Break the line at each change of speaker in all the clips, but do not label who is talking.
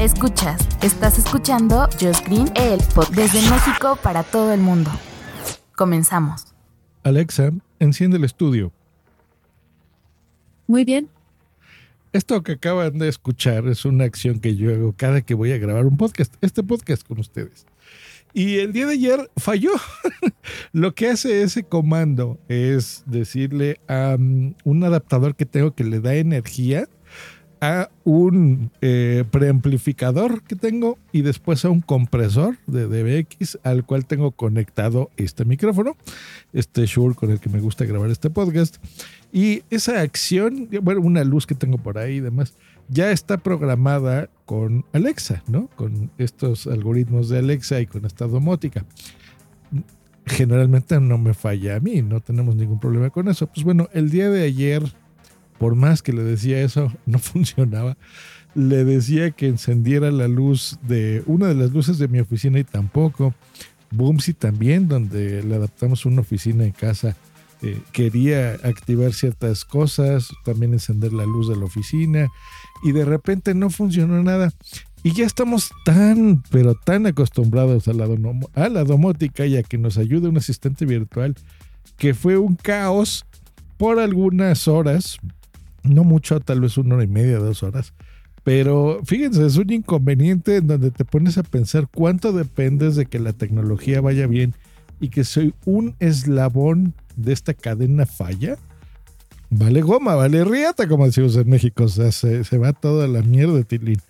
Escuchas, estás escuchando Just Green, el pod desde México para todo el mundo. Comenzamos.
Alexa, enciende el estudio.
Muy bien.
Esto que acaban de escuchar es una acción que yo hago cada que voy a grabar un podcast, este podcast con ustedes. Y el día de ayer falló. Lo que hace ese comando es decirle a um, un adaptador que tengo que le da energía a un eh, preamplificador que tengo y después a un compresor de DBX al cual tengo conectado este micrófono, este Shure con el que me gusta grabar este podcast. Y esa acción, bueno, una luz que tengo por ahí y demás, ya está programada con Alexa, ¿no? Con estos algoritmos de Alexa y con esta domótica. Generalmente no me falla a mí, no tenemos ningún problema con eso. Pues bueno, el día de ayer por más que le decía eso, no funcionaba. Le decía que encendiera la luz de una de las luces de mi oficina y tampoco. Boomsy también, donde le adaptamos una oficina en casa, eh, quería activar ciertas cosas, también encender la luz de la oficina y de repente no funcionó nada. Y ya estamos tan, pero tan acostumbrados a la, a la domótica y a que nos ayude un asistente virtual que fue un caos por algunas horas, no mucho, tal vez una hora y media, dos horas. Pero fíjense, es un inconveniente en donde te pones a pensar cuánto dependes de que la tecnología vaya bien y que soy un eslabón de esta cadena falla. Vale goma, vale riata, como decimos en México. O sea, se, va toda la mierda Tilín.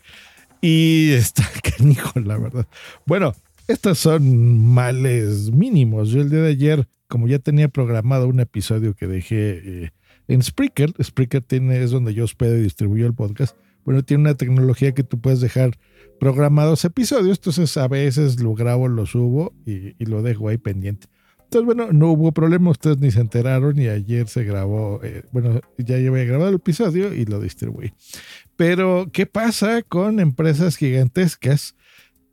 Y está canijo, la verdad. Bueno, estos son males mínimos. Yo el día de ayer, como ya tenía programado un episodio que dejé... Eh, en Spreaker, Spreaker tiene, es donde yo hospedo y distribuyo el podcast. Bueno, tiene una tecnología que tú puedes dejar programados episodios, entonces a veces lo grabo, lo subo y, lo dejo ahí pendiente. Entonces, bueno, no hubo problema, ustedes ni se enteraron y ayer se grabó, eh, bueno, ya llevé grabado el episodio y lo distribuí. Pero, ¿qué pasa con empresas gigantescas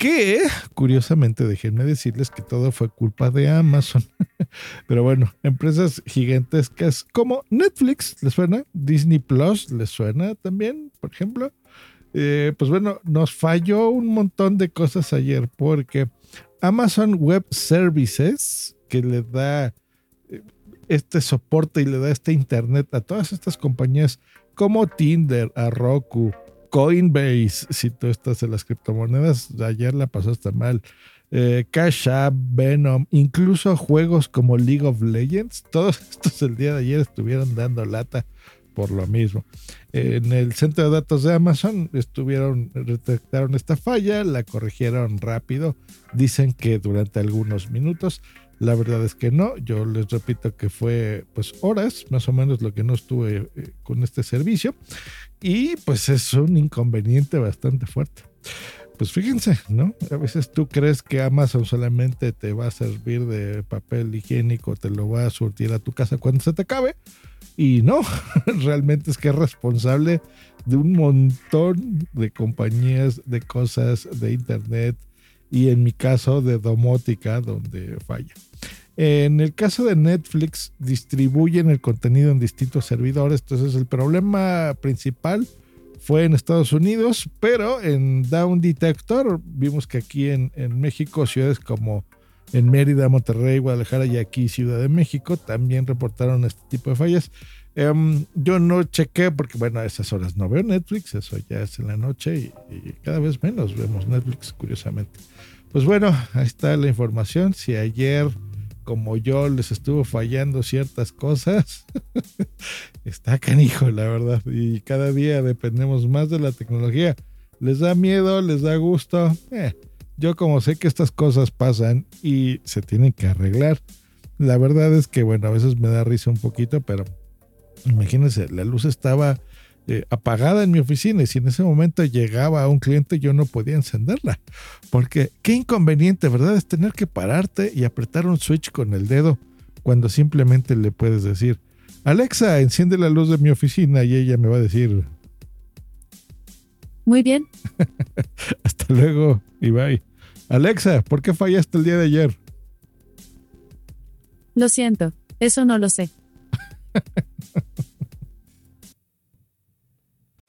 que curiosamente déjenme decirles que todo fue culpa de Amazon. Pero bueno, empresas gigantescas como Netflix, ¿les suena? Disney Plus, ¿les suena también, por ejemplo? Eh, pues bueno, nos falló un montón de cosas ayer porque Amazon Web Services, que le da eh, este soporte y le da este internet a todas estas compañías como Tinder, a Roku, Coinbase, si tú estás en las criptomonedas, ayer la pasaste mal. Eh, Cash App, Venom, incluso juegos como League of Legends, todos estos el día de ayer estuvieron dando lata por lo mismo. En el centro de datos de Amazon estuvieron, detectaron esta falla, la corrigieron rápido, dicen que durante algunos minutos, la verdad es que no, yo les repito que fue pues horas, más o menos lo que no estuve eh, con este servicio y pues es un inconveniente bastante fuerte. Pues fíjense, ¿no? A veces tú crees que Amazon solamente te va a servir de papel higiénico, te lo va a surtir a tu casa cuando se te acabe. Y no, realmente es que es responsable de un montón de compañías, de cosas, de internet y en mi caso de domótica donde falla. En el caso de Netflix, distribuyen el contenido en distintos servidores, entonces el problema principal fue en Estados Unidos, pero en Down Detector vimos que aquí en, México, ciudades como en Mérida, Monterrey, Guadalajara y aquí Ciudad de México también reportaron este tipo de fallas. Em, yo no chequé porque, bueno, a esas horas no veo Netflix, eso ya es en la noche y, y, cada vez menos vemos Netflix, curiosamente. Pues bueno, ahí está la información. Si ayer como yo les estuvo fallando ciertas cosas, está canijo, la verdad. Y cada día dependemos más de la tecnología. ¿Les da miedo? ¿Les da gusto? Eh, yo como sé que estas cosas pasan y se tienen que arreglar. La verdad es que, bueno, a veces me da risa un poquito, pero imagínense, la luz estaba eh, apagada en mi oficina y si en ese momento llegaba un cliente yo no podía encenderla. Porque qué inconveniente, ¿verdad? Es tener que pararte y apretar un switch con el dedo cuando simplemente le puedes decir, Alexa, enciende la luz de mi oficina y ella me va a decir,
Muy bien.
hasta luego y bye. Alexa, ¿por qué fallaste el día de ayer?
Lo siento. Eso no lo sé.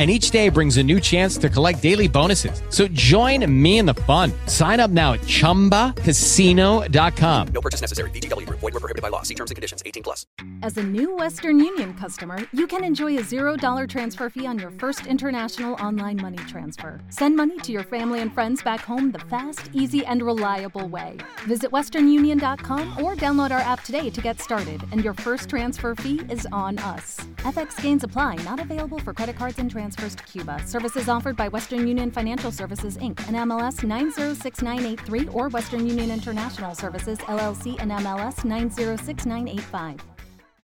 And each day brings a new chance to collect daily bonuses. So join me in the fun. Sign up now at chumbacasino.com.
No purchase necessary. VGW Group. Void were prohibited by law. See terms and conditions. 18 plus.
As a new Western Union customer, you can enjoy a $0 transfer fee on your first international online money transfer. Send money to your family and friends back home the fast, easy, and reliable way. Visit westernunion.com or download our app today to get started, and your first transfer fee is on us. FX gains apply, not available for credit cards and transfers to Cuba. Services offered by Western Union Financial Services Inc. and MLS 906983 or Western Union International Services LLC and MLS 906985.